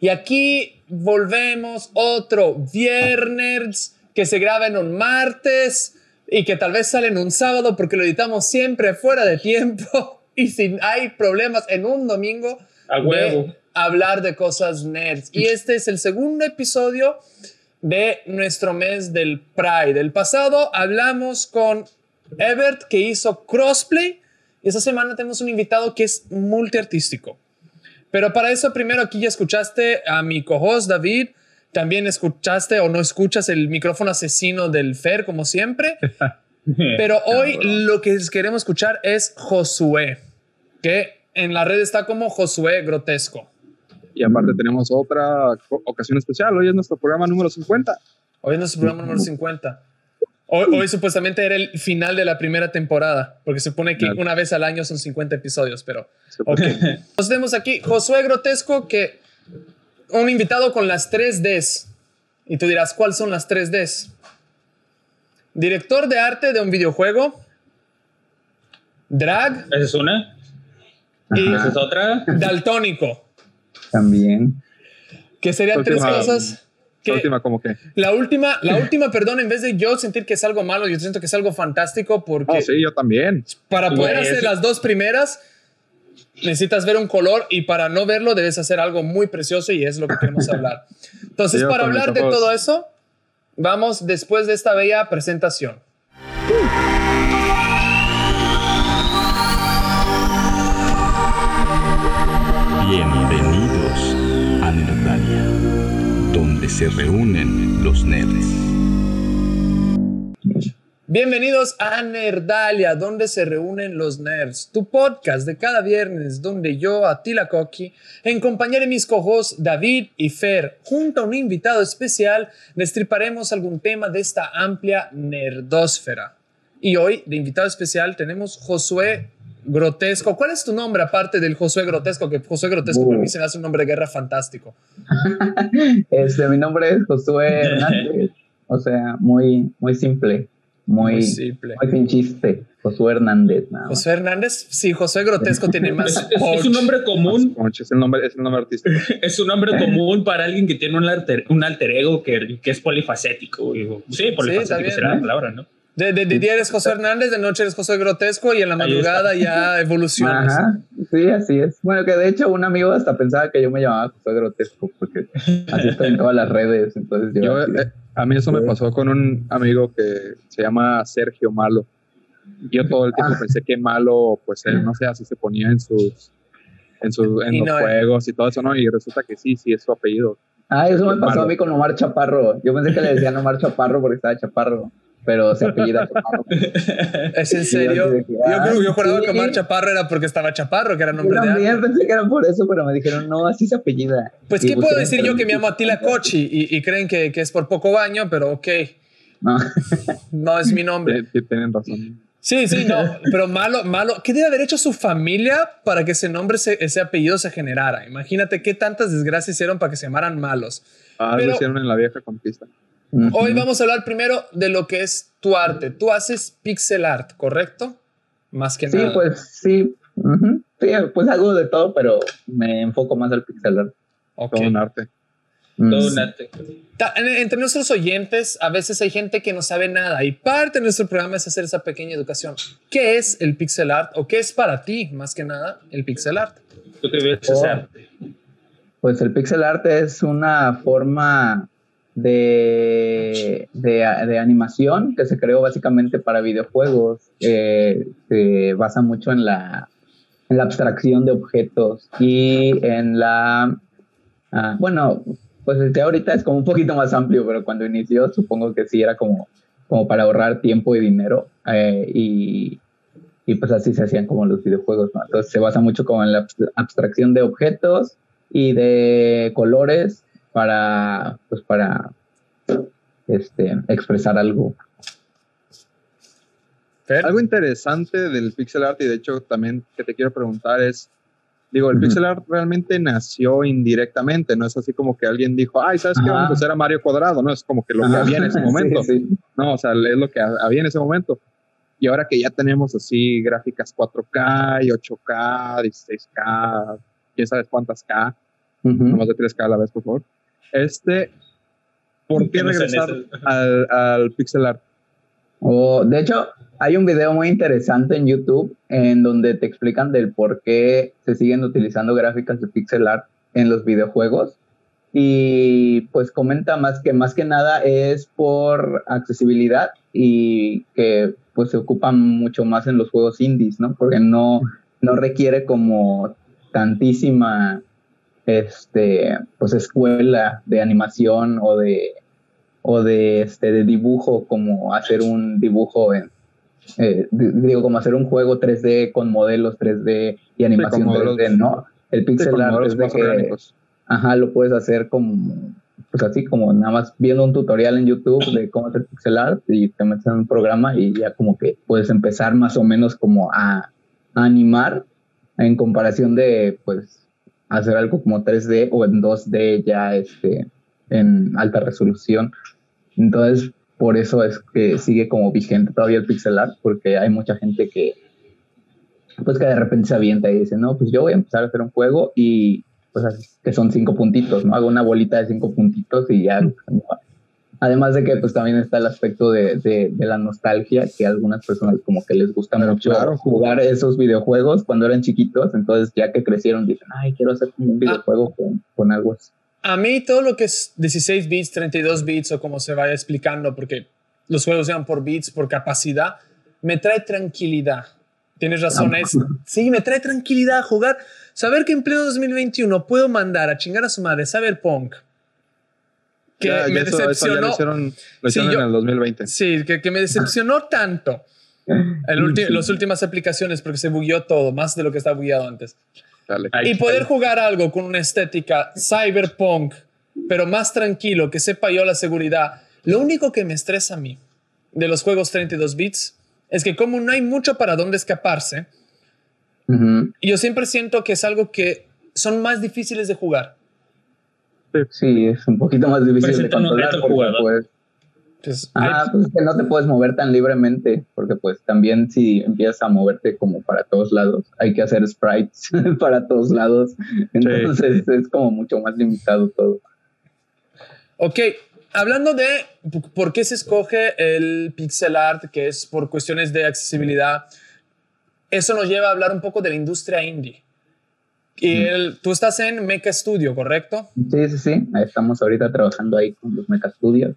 Y aquí volvemos otro viernes que se graba en un martes y que tal vez sale en un sábado porque lo editamos siempre fuera de tiempo y si hay problemas en un domingo. A huevo. hablar de cosas nerds. Y este es el segundo episodio de nuestro mes del Pride. El pasado hablamos con Ebert que hizo crossplay y esta semana tenemos un invitado que es multiartístico. Pero para eso primero aquí ya escuchaste a mi co-host David, también escuchaste o no escuchas el micrófono asesino del Fer como siempre. Pero hoy lo que queremos escuchar es Josué, que en la red está como Josué Grotesco. Y aparte tenemos otra ocasión especial. Hoy es nuestro programa número 50. Hoy es nuestro programa número 50. Hoy, supuestamente era el final de la primera temporada, porque se supone que una vez al año son 50 episodios, pero... Ok. Nos tenemos aquí Josué Grotesco, que un invitado con las 3 Ds. Y tú dirás, ¿cuáles son las 3 Ds? Director de arte de un videojuego. Drag. Esa es una. Y esa es otra. Daltónico. También. Que serían tres cosas. La última, como que. La última, la última, perdón, en vez de yo sentir que es algo malo, yo siento que es algo fantástico porque. Oh, sí, yo también. Para poder hacer las dos primeras, necesitas ver un color y para no verlo debes hacer algo muy precioso y es lo que queremos hablar. Entonces, para hablar de todo eso, vamos después de esta bella presentación. Bienvenidos se reúnen los nerds. Bienvenidos a Nerdalia, donde se reúnen los nerds, tu podcast de cada viernes, donde yo, Atila Koki, en compañía de mis cojos David y Fer, junto a un invitado especial, destriparemos algún tema de esta amplia nerdósfera. Y hoy, de invitado especial, tenemos Josué Grotesco. ¿Cuál es tu nombre aparte del Josué Grotesco? Que Josué Grotesco para mí se me hace un nombre de guerra fantástico. este, mi nombre es Josué Hernández. o sea, muy, muy simple. Muy, simple. Muy sin chiste. Josué Hernández. Josué Hernández, sí, Josué Grotesco tiene más. es, un nombre común. Es el nombre, es el nombre artístico. es un nombre común para alguien que tiene un alter, un alter ego que, que es polifacético. Sí, polifacético será la palabra, ¿no? De, de, día eres José Hernández, de noche eres José Grotesco y en la madrugada ya evolucionas. Ajá, sí, así es. Bueno, que de hecho un amigo hasta pensaba que yo me llamaba José Grotesco porque así estoy en todas las redes. Entonces yo, eh, a mí eso me pasó con un amigo que se llama Sergio Malo. Yo todo el tiempo ah. pensé que Malo, pues él, no sé, así se ponía en sus en, sus, en los eh. juegos y todo eso, ¿no? Y resulta que sí, sí es su apellido. Ah, eso me pasó a mí con Omar Chaparro. Yo pensé que le decían Omar Chaparro porque estaba Chaparro pero se apellida Chaparro. ¿Es en serio? yo, creo, yo juraba que Omar Chaparro era porque estaba Chaparro, que era nombre yo también pensé que era por eso, pero me dijeron, no, así se apellida. Pues, ¿qué puedo decir yo que me llamo Atila Kochi y, y creen que, que, es por poco baño, pero ok. No, no es mi nombre. Sí, tienen razón. Sí, sí, no, pero malo, malo. ¿Qué debe haber hecho su familia para que ese nombre, ese apellido se generara? Imagínate qué tantas desgracias hicieron para que se llamaran malos. Ah, lo hicieron en la vieja conquista. Hoy vamos a hablar primero de lo que es tu arte. Tú haces pixel art, ¿correcto? Más que nada. Sí, pues sí. Sí, pues hago de todo, pero me enfoco más al pixel art. Todo un arte. Todo un arte. Entre nuestros oyentes, a veces hay gente que no sabe nada y parte de nuestro programa es hacer esa pequeña educación. ¿Qué es el pixel art o qué es para ti, más que nada, el pixel art? ¿Tú qué ves ese arte? Pues el pixel art es una forma de, de, animación que se creó básicamente para videojuegos. Eh, se basa mucho en la, en la abstracción de objetos y en la... Ah, bueno, pues este ahorita es como un poquito más amplio, pero cuando inició supongo que sí era como, como para ahorrar tiempo y dinero eh, y, y, pues así se hacían como los videojuegos. Entonces se basa mucho como en la abstracción de objetos y de colores para, pues para este, expresar algo. Algo interesante del pixel art y de hecho también que te quiero preguntar es, digo, el pixel art realmente nació indirectamente, no es así como que alguien dijo, ay, ¿sabes qué? Vamos a hacer a Mario Cuadrado, no es como que lo que había en ese momento, no, o sea, es lo que había en ese momento. Y ahora que ya tenemos así gráficas 4K y 8K, 16K, quién sabe cuántas K, Nomás de tres cada vez, por favor. Este, ¿por qué regresar al, al pixel art? Oh, de hecho, hay un video muy interesante en YouTube en donde te explican del por qué se siguen utilizando gráficas de pixel art en los videojuegos. Y pues comenta más que más que nada es por accesibilidad y que pues se ocupan mucho más en los juegos indies, ¿no? Porque no, no requiere como tantísima este pues escuela de animación o de o de este de dibujo como hacer un dibujo en eh, digo como hacer un juego 3D con modelos 3D y animación 3D, ¿no? El pixel art es de que ajá, lo puedes hacer como pues así como nada más viendo un tutorial en YouTube de cómo hacer pixel art y te metes en un programa y ya como que puedes empezar más o menos como a, a animar en comparación de pues hacer algo como 3D o en 2D ya este, en alta resolución. Entonces, por eso es que sigue como vigente todavía el pixel art, porque hay mucha gente que, pues que de repente se avienta y dice, no, pues yo voy a empezar a hacer un juego y pues que son cinco puntitos, ¿no? Hago una bolita de cinco puntitos y ya Además de que pues también está el aspecto de, de, la nostalgia, que a algunas personas como que les gusta mucho jugar esos videojuegos cuando eran chiquitos, entonces ya que crecieron dicen, ay, quiero hacer como un ah. videojuego con, con algo así. A mí todo lo que es 16 bits, 32 bits o como se vaya explicando, porque los juegos sean por bits, por capacidad, me trae tranquilidad. Tienes razón, es, sí, me trae tranquilidad jugar. Saber que en pleno 2021 puedo mandar a chingar a su madre Cyberpunk que me decepcionó. lo hicieron, en el 2020. Sí, que, que me decepcionó tanto. El las últimas aplicaciones porque se bugueó todo, más de lo que estaba bugueado antes. y poder jugar algo con una estética cyberpunk, pero más tranquilo, que sepa yo la seguridad. Lo único que me estresa a mí de los juegos 32 bits es que como no hay mucho para dónde escaparse, yo siempre siento que es algo que son más difíciles de jugar. Sí, es un poquito más difícil de controlar porque pues, pues, pues que no te puedes mover tan libremente, porque pues también si empiezas a moverte como para todos lados, hay que hacer sprites para todos lados, entonces es como mucho más limitado todo. Ok, hablando de por qué se escoge el pixel art, que es por cuestiones de accesibilidad, eso nos lleva a hablar un poco de la industria indie. Y el, tú estás en Mecha Studio, ¿correcto? Sí, sí, sí. Estamos ahorita trabajando ahí con los Mecha Studios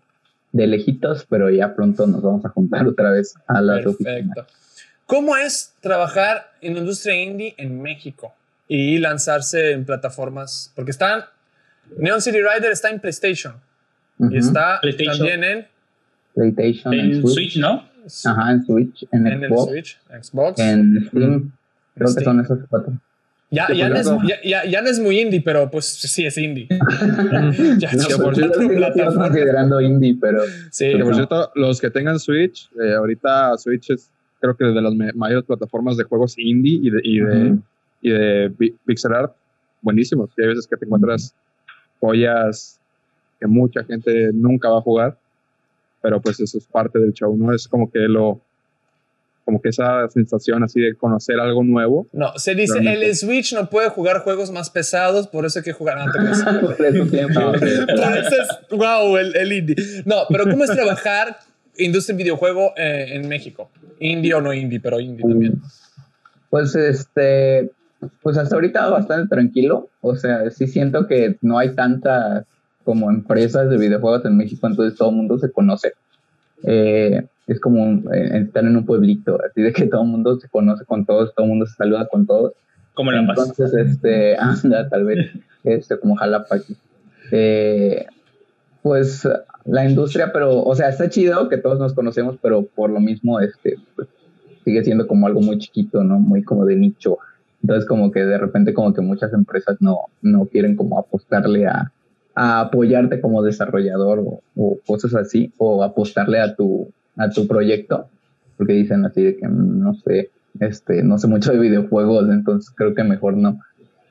de lejitos, pero ya pronto nos vamos a juntar otra vez a la Perfecto. ¿Cómo es trabajar en la industria indie en México y lanzarse en plataformas? Porque están, Neon City Rider está en PlayStation y está también en PlayStation, en, Switch. ¿no? Ajá, en Switch, en, en Xbox, el Switch, Xbox, en Steam. Creo que son esos cuatro. Ya, ya, no es, ya, ya, no es, muy indie, pero pues sí es indie. ya, por cierto, considerando indie, pero. Sí, por cierto, los que tengan Switch, eh, ahorita Switch es creo que de las mayores plataformas de juegos indie y de, y de, y de pixel art buenísimos. Y hay veces que te encuentras joyas que mucha gente nunca va a jugar, pero pues eso es parte del show, ¿no? Es como que lo, como que esa sensación así de conocer algo nuevo. No, se dice, el Switch no puede jugar juegos más pesados, por eso hay que jugar antes. por eso es, wow, el, indie. No, pero ¿cómo es trabajar industria en videojuego eh, en México? Indie o no indie, pero indie también. Pues este, pues hasta ahorita bastante tranquilo. O sea, sí siento que no hay tantas como empresas de videojuegos en México, entonces todo el mundo se conoce. Eh, es como eh, estar en un pueblito, así de que todo el mundo se conoce con todos, todo el mundo se saluda con todos. Como la Entonces, este, anda, tal vez, este, como Jalapa aquí. Eh, pues la industria, pero, o sea, está chido que todos nos conocemos, pero por lo mismo, este, pues, sigue siendo como algo muy chiquito, ¿no? Muy como de nicho. Entonces, como que de repente, como que muchas empresas no, no quieren como apostarle a, a apoyarte como desarrollador o, o, cosas así, o apostarle a tu, a tu proyecto, porque dicen así de que no sé, este, no sé mucho de videojuegos, entonces creo que mejor no.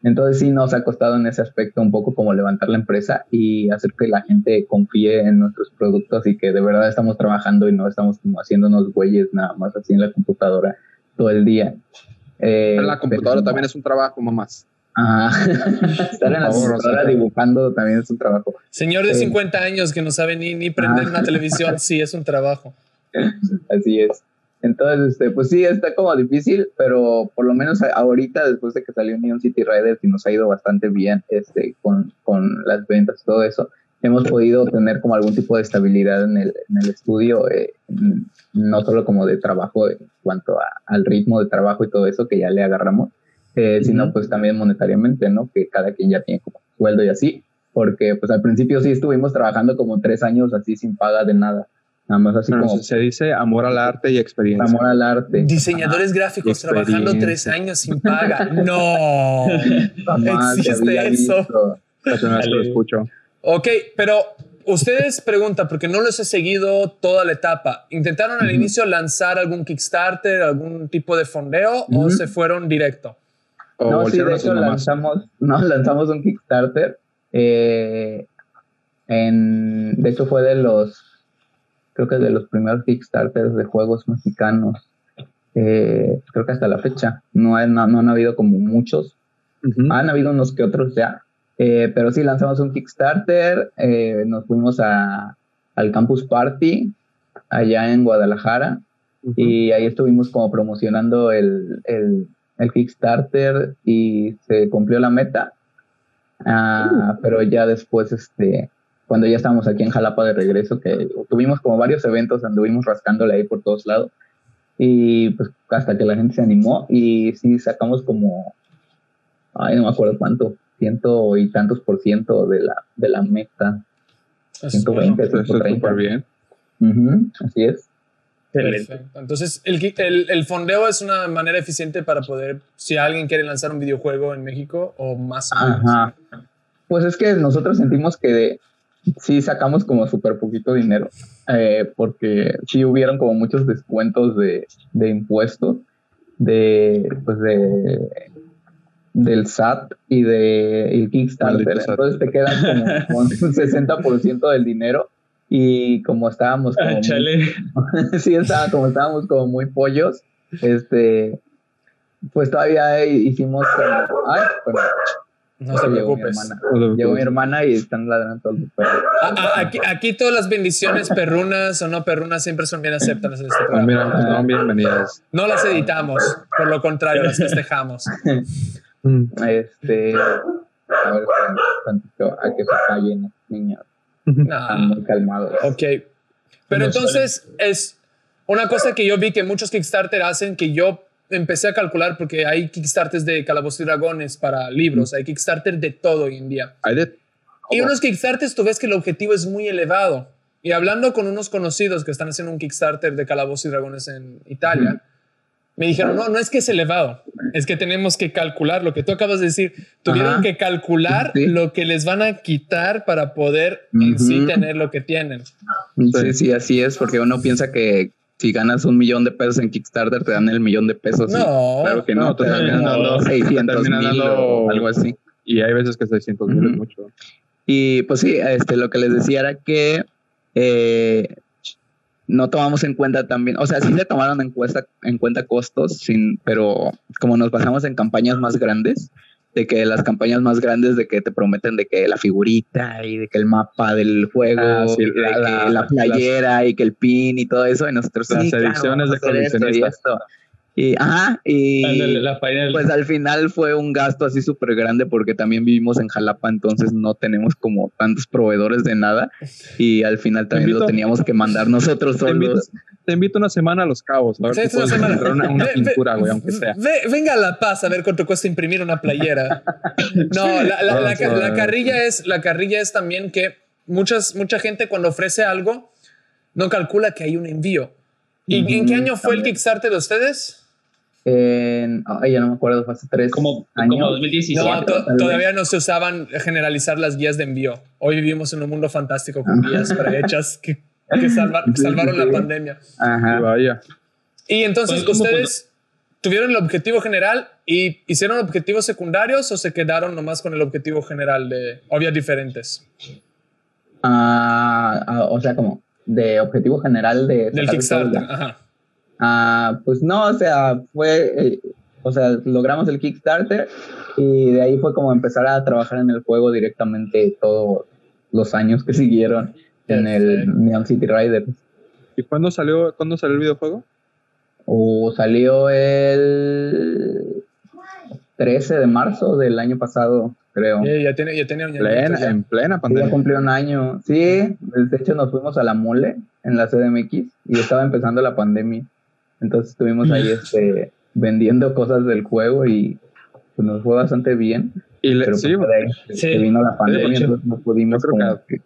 Entonces sí nos ha costado en ese aspecto un poco como levantar la empresa y hacer que la gente confíe en nuestros productos y que de verdad estamos trabajando y no estamos como haciéndonos güeyes nada más así en la computadora todo el día. Eh, la computadora también es un trabajo, más Ajá. Estar en la computadora sea. dibujando también es un trabajo. Señor de Sí. 50 años que no sabe ni, ni prender Ah. una televisión, sí, es un trabajo. Así es. Entonces, este, pues sí, está como difícil, pero por lo menos ahorita, después de que salió Neon City Riders y nos ha ido bastante bien este, con, con las ventas y todo eso, hemos podido tener como algún tipo de estabilidad en el, en el estudio, eh, no solo como de trabajo en cuanto a- al ritmo de trabajo y todo eso que ya le agarramos, eh, sino pues también monetariamente, ¿no? Que cada quien ya tiene como sueldo y así, porque pues al principio sí estuvimos trabajando como tres años así sin paga de nada, nada más así Pero como se- dice amor al arte y experiencia. amor al arte. Diseñadores gráficos trabajando tres años sin paga. No. Jamás existe eso. lo escucho. Ok, pero ustedes preguntan, porque no los he seguido toda la etapa. ¿Intentaron al inicio lanzar algún Kickstarter, algún tipo de fondeo o se fueron directo? O No, sí, de hecho lanzamos, no, lanzamos un Kickstarter. eh, en, de hecho fue de los, creo que de los primeros Kickstarters de juegos mexicanos. eh, creo que hasta la fecha. No, hay- no, no han habido como muchos. Han habido unos que otros ya. eh, pero sí, lanzamos un Kickstarter. eh, nos fuimos a, al Campus Party allá en Guadalajara. Ujú. Y ahí estuvimos como promocionando el, el, el Kickstarter y se cumplió la meta. Ah, Pero ya después, este, cuando ya estábamos aquí en Jalapa de regreso, que tuvimos como varios eventos, anduvimos rascándole ahí por todos lados. Y pues hasta que la gente se animó y sí sacamos como, ay, no me acuerdo cuánto, ciento y tantos por ciento de la, de la meta. Eso es 120, bueno. Eso está 130. súper bien. Ujú, así es. Excelente. Perfecto. Entonces, el, el, el fondeo es una manera eficiente para poder, si alguien quiere lanzar un videojuego en México o más o menos. Ajá. Pues es que nosotros sentimos que sí sacamos como súper poquito dinero, eh, porque sí hubieron como muchos descuentos de, de impuestos, de, pues de, del SAT y de el Kickstarter. Maldito SAT. Entonces te quedan como con un 60% del dinero y como estábamos como Ah, muy- chale. sí, estaba, como estábamos como muy pollos, este, pues todavía hicimos como, ay, perdón, No te llegó mi preocupes. hermana. Llegó mi hermana y están ladrando todos los perros. A- a- aquí, aquí todas las bendiciones perrunas o no perrunas siempre son bien aceptadas en este Ah, programa. mira, pues, no, bienvenidas. No las editamos, por lo contrario, las festejamos. Mm. Este, a ver, tantito, a que se callen los niños. Nah. Están muy calmados. Ok. Pero No entonces es una cosa que yo vi que muchos Kickstarter hacen que yo empecé a calcular porque hay Kickstarters de Calabozos y Dragones para libros, hay Kickstarter de todo hoy en día. Y unos Kickstarters tú ves que el objetivo es muy elevado. Y hablando con unos conocidos que están haciendo un Kickstarter de Calabozos y Dragones en Italia, me dijeron, no, no es que es elevado, es que tenemos que calcular lo que tú acabas de decir. Tuvieron Ajá. que calcular Sí. lo que les van a quitar para poder en sí tener lo que tienen. Sí, sí, así es, porque uno piensa que si ganas un millón de pesos en Kickstarter te dan el millón de pesos. No, claro que no, no, te terminan dando- 600 terminan mil dando- o algo así. Y hay veces que 600 mil es Ujú. mucho. Y pues sí, este, lo que les decía era que eh, no tomamos en cuenta también, o sea, sí se tomaron en, cuesta- en cuenta costos, sin, pero como nos basamos en campañas más grandes, de que las campañas más grandes de que te prometen de que la figurita y de que el mapa del juego, Ah, sí, y la- que la- la playera y que el pin y todo eso, y nosotros Las sí, claro, de coleccionistas. esto. Y, ajá, y Ándale, la final. pues al final fue un gasto así súper grande porque también vivimos en Jalapa, entonces no tenemos como tantos proveedores de nada y al final también invito- lo teníamos que mandar nosotros Te invito, solos. te invito una semana a Los Cabos. A ver Sí, si una puedes semana. una, una Ve- ve- pintura, güey, aunque sea. ve- venga a La Paz a ver cuánto cuesta imprimir una playera. No, la, la- la- Vamos a- la carrilla es, la carrilla es también que muchas, mucha gente cuando ofrece algo no calcula que hay un envío. ¿Y en qué año fue el. Kickstarter de ustedes? En, ay, ya no me acuerdo, fue hace tres como, años. como 2017. No, to- todavía no se usaban generalizar las guías de envío. Hoy vivimos en un mundo fantástico con Ajá. guías prehechas que, que salva- que Sí, salvaron sí, la sí. pandemia. Y Ajá. vaya. Y entonces Pues, ¿cómo ustedes tuvieron el objetivo general y hicieron objetivos secundarios o se quedaron nomás con el objetivo general de o había diferentes Ah, ah, o sea, como de objetivo general de del Kickstarter. Ajá. Ah, pues no, o sea, fue. eh, O sea, logramos el Kickstarter y de ahí fue como empezar a trabajar en el juego directamente todos los años que siguieron en el Neon City Riders. ¿Y cuándo salió, cuándo salió el videojuego? O salió el 13 de marzo del año pasado, creo. Sí, ya tiene, ya tiene un Plena- ya. en plena Sí, pandemia. ya cumplió un año. Sí, de hecho nos fuimos a la mole en la CDMX y estaba empezando la pandemia. Entonces estuvimos ahí este, vendiendo cosas del juego y pues, nos fue bastante bien. Y le- Pero sí, pues, ahí Sí, vino la pandemia, hecho. entonces no pudimos como que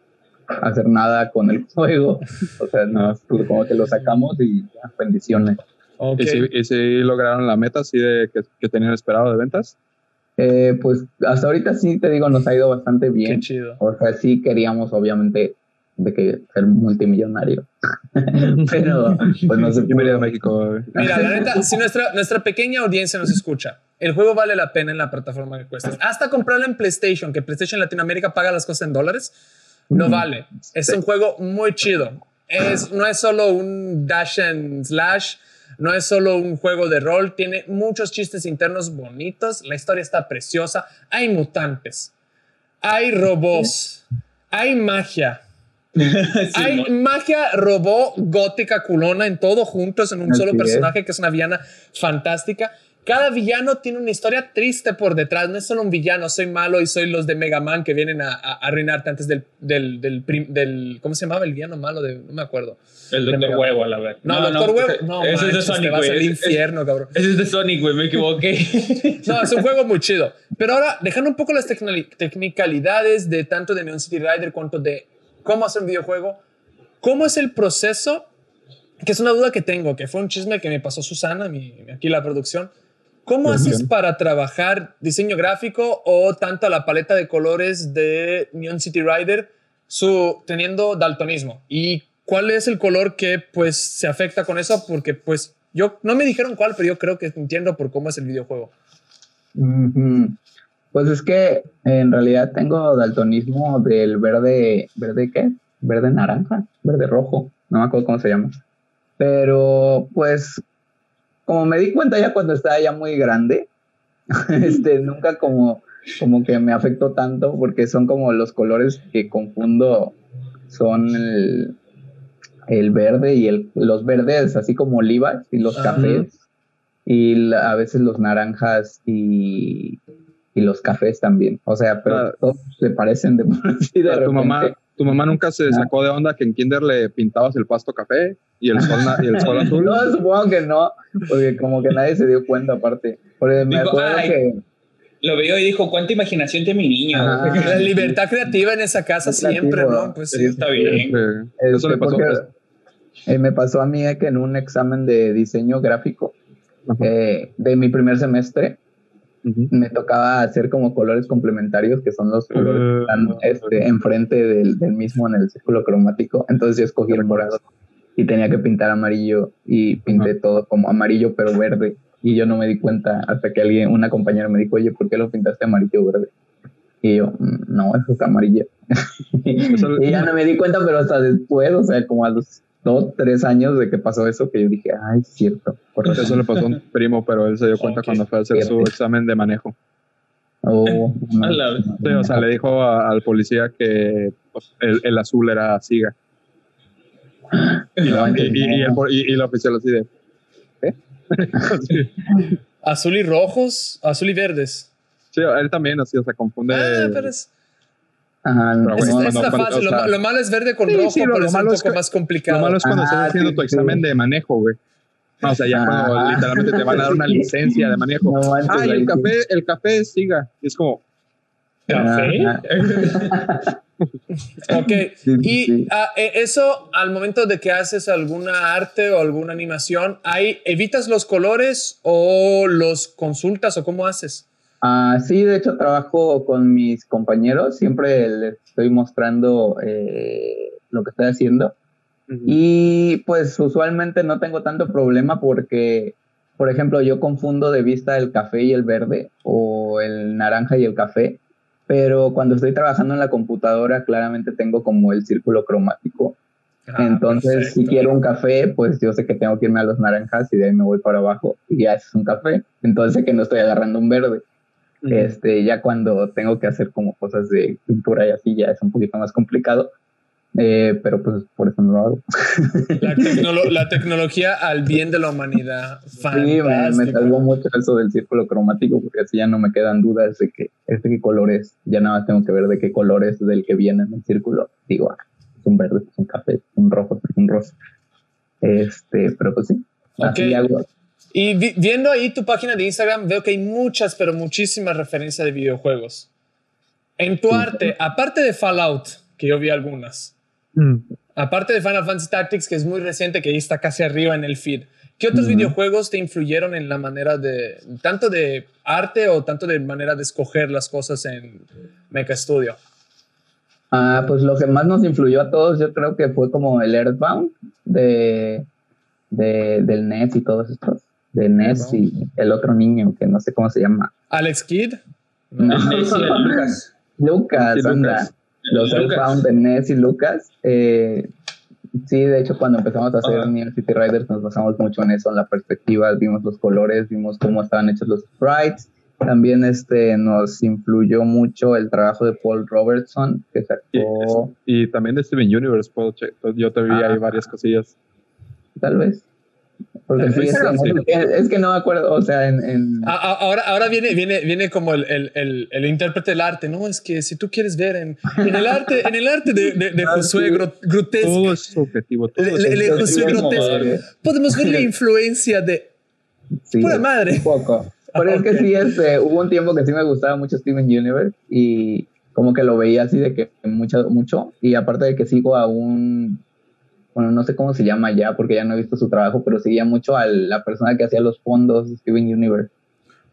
hacer nada con el juego. O sea, no, pues, como que lo sacamos y ya, bendiciones. Ok. y, sí, y sí lograron la meta así de que, que tenían esperado de ventas. Eh, pues hasta ahorita sí te digo, nos ha ido bastante Qué bien. chido. O sea, sí queríamos, obviamente, de que ser multimillonario. Pero, pues no se Bienvenido a. México. Mira, la neta, si nuestra, nuestra pequeña audiencia nos escucha, el juego vale la pena en la plataforma que cuesta. Hasta comprarlo en PlayStation, que PlayStation Latinoamérica paga las cosas en dólares, no Ujú. vale. Es un juego muy chido. Es, no es solo un dash and slash, no es solo un juego de rol, tiene muchos chistes internos bonitos, la historia está preciosa, hay mutantes, hay robots, hay magia, hay Simón. magia, robó, gótica, culona, en todo juntos en un Así solo es. personaje que es una villana fantástica. Cada villano tiene una historia triste por detrás. No es solo un villano, soy malo y soy los de Mega Man que vienen a, a arruinarte antes del, del, del, del- ¿Cómo se llamaba el villano malo? De, no me acuerdo. El Doctor Huevo, a la verdad. No, Doctor Huevo. No, ese es de manches, Sonic, te vas güey. al Ese- infierno, cabrón. Ese es de Sonic, güey, me equivoqué. No, es un juego muy chido. Pero ahora, dejando un poco las technicalidades de tanto de Neon City Rider cuanto de cómo hacer un videojuego, ¿cómo es el proceso? Que es una duda que tengo, que fue un chisme que me pasó Susana, mi, aquí la producción. ¿Cómo haces para trabajar diseño gráfico o tanto la paleta de colores de Neon City Rider su, teniendo daltonismo? ¿Y cuál es el color que pues se afecta con eso? Porque pues yo no me dijeron cuál, pero yo creo que entiendo por cómo es el videojuego. Ujú. Pues es que en realidad tengo daltonismo del verde, ¿verde qué? Verde naranja, verde rojo, no me acuerdo cómo se llama. Pero pues como me di cuenta ya cuando estaba ya muy grande, este, nunca como, como que me afectó tanto porque son como los colores que confundo, son el, el verde y el, los verdes así como olivas y los Ajá. cafés y la- a veces los naranjas y, y los cafés también. O sea, pero Ah. todos se parecen de por sí de tu mamá, tu mamá nunca se Ah. sacó de onda que en Kinder le pintabas el pasto café y el sol, y el sol azul. No, supongo que no, porque como que nadie se dio cuenta aparte. Porque me Dijo, acuerdo "Ay". que Lo vio y dijo, ¿cuánta imaginación tiene mi niño? Ajá. La libertad creativa en esa casa Es siempre, creativo. ¿no? Pues Sí, está bien. Este, eso le pasó. porque, eh, me pasó a mí eh, que en un examen de diseño gráfico eh, de mi primer semestre Me tocaba hacer como colores complementarios, que son los colores que están Uh, este, enfrente del, del mismo en el círculo cromático. Entonces yo escogí el morado y tenía que pintar amarillo y pinté todo como amarillo pero verde. Y yo no me di cuenta hasta que alguien, una compañera me dijo, oye, ¿por qué lo pintaste amarillo verde? Y yo, "Mm, no, eso es amarillo. Y ya no me di cuenta, pero hasta después, o sea, como a los dos, tres años de que pasó eso, que yo dije, ay, es cierto. por razón". Eso le pasó a un primo, pero él se dio cuenta Ok. cuando fue a hacer su examen de manejo. Oh, no, A la vez. Sí, o sea, le dijo a- al policía que pues, el, el azul era siga. Y, la, y, y- y el y- y la oficial así de. ¿Qué? sí, Azul y rojos, azul y verdes. sí, él también así, o sea, confunde. Ah, pero es, Ajá, Pero no, es- bueno, no, es cuando- la cuando- fácil. o Lo, sea- lo malo es verde con Sí, rojo, sí, lo- pero lo es un poco es más Lo complicado. malo es cuando Ah, estás haciendo sí, tu sí. examen de manejo, güey. No, o sea, ya cuando Ah. literalmente te van a dar una licencia de manejo. No Ah, y el café, el café siga. Es como, ¿Café? Ok, Sí, y sí. ah, eh, eso al momento de que haces alguna arte o alguna animación, ¿hay, ¿evitas los colores o los consultas o cómo haces? Ah, sí, de hecho trabajo con mis compañeros, siempre les estoy mostrando eh, lo que estoy haciendo y pues usualmente no tengo tanto problema porque, por ejemplo, yo confundo de vista el café y el verde o el naranja y el café, pero cuando estoy trabajando en la computadora claramente tengo como el círculo cromático Ah, Entonces, si quiero un café, pues yo sé que tengo que irme a los naranjas y de ahí me voy para abajo y ya es un café. Entonces sé que no estoy agarrando un verde. Este, ya cuando tengo que hacer como cosas de pintura y así, ya es un poquito más complicado. Eh, pero pues por eso no lo hago. La, tecnología al bien de la humanidad. Sí, me, me, salvó mucho eso del círculo cromático, porque así ya no me quedan dudas de que este qué color es. Ya nada más tengo que ver de qué color es del que viene en el círculo. Digo, ah, es un verde, es un café, es un rojo, es un rosa. Este, pero pues sí. Así hago. Y viendo ahí tu página de Instagram, veo que hay muchas, pero muchísimas referencias de videojuegos. En tu arte, aparte de Fallout, que yo vi algunas, Mm. Aparte de Final Fantasy Tactics, que es muy reciente, que ahí está casi arriba en el feed, ¿qué otros videojuegos te influyeron en la manera de, tanto de arte o tanto de manera de escoger las cosas en Mecha Studio? Ah, pues lo que más nos influyó a todos, yo creo que fue como el Earthbound de, de del NES y todos estos. De NES y el otro niño que no sé cómo se llama. ¿Alex Kidd? No. Lucas. Lucas, anda. Los Earthbound de Ness y Lucas. Eh, sí, de hecho, cuando empezamos a hacer New City Riders nos basamos mucho en eso, en la perspectiva, vimos los colores, vimos cómo estaban hechos los sprites. También este, nos influyó mucho el trabajo de Paul Robertson, que sacó... Y, también de Steven Universe, yo te vi ahí ah. varias cosillas. Tal vez. Porque es, que no me acuerdo, o sea, en... Ahora, ahora viene, viene, viene como el, el, el, intérprete del arte, ¿no? Es que si tú quieres ver en, en el arte, en el arte de, de, ah, Josué Grotesco... Todo es subjetivo. Todo Josué Grotesco. Podemos ver la influencia de... Sí, pura madre. Un poco. Pero es que sí, este, hubo un tiempo que sí me gustaba mucho Steven Universe y como que lo veía así de que mucho, mucho. Y aparte de que sigo a un bueno, no sé cómo se llama ya porque ya no he visto su trabajo, pero seguía mucho a la persona que hacía los fondos de Steven Universe.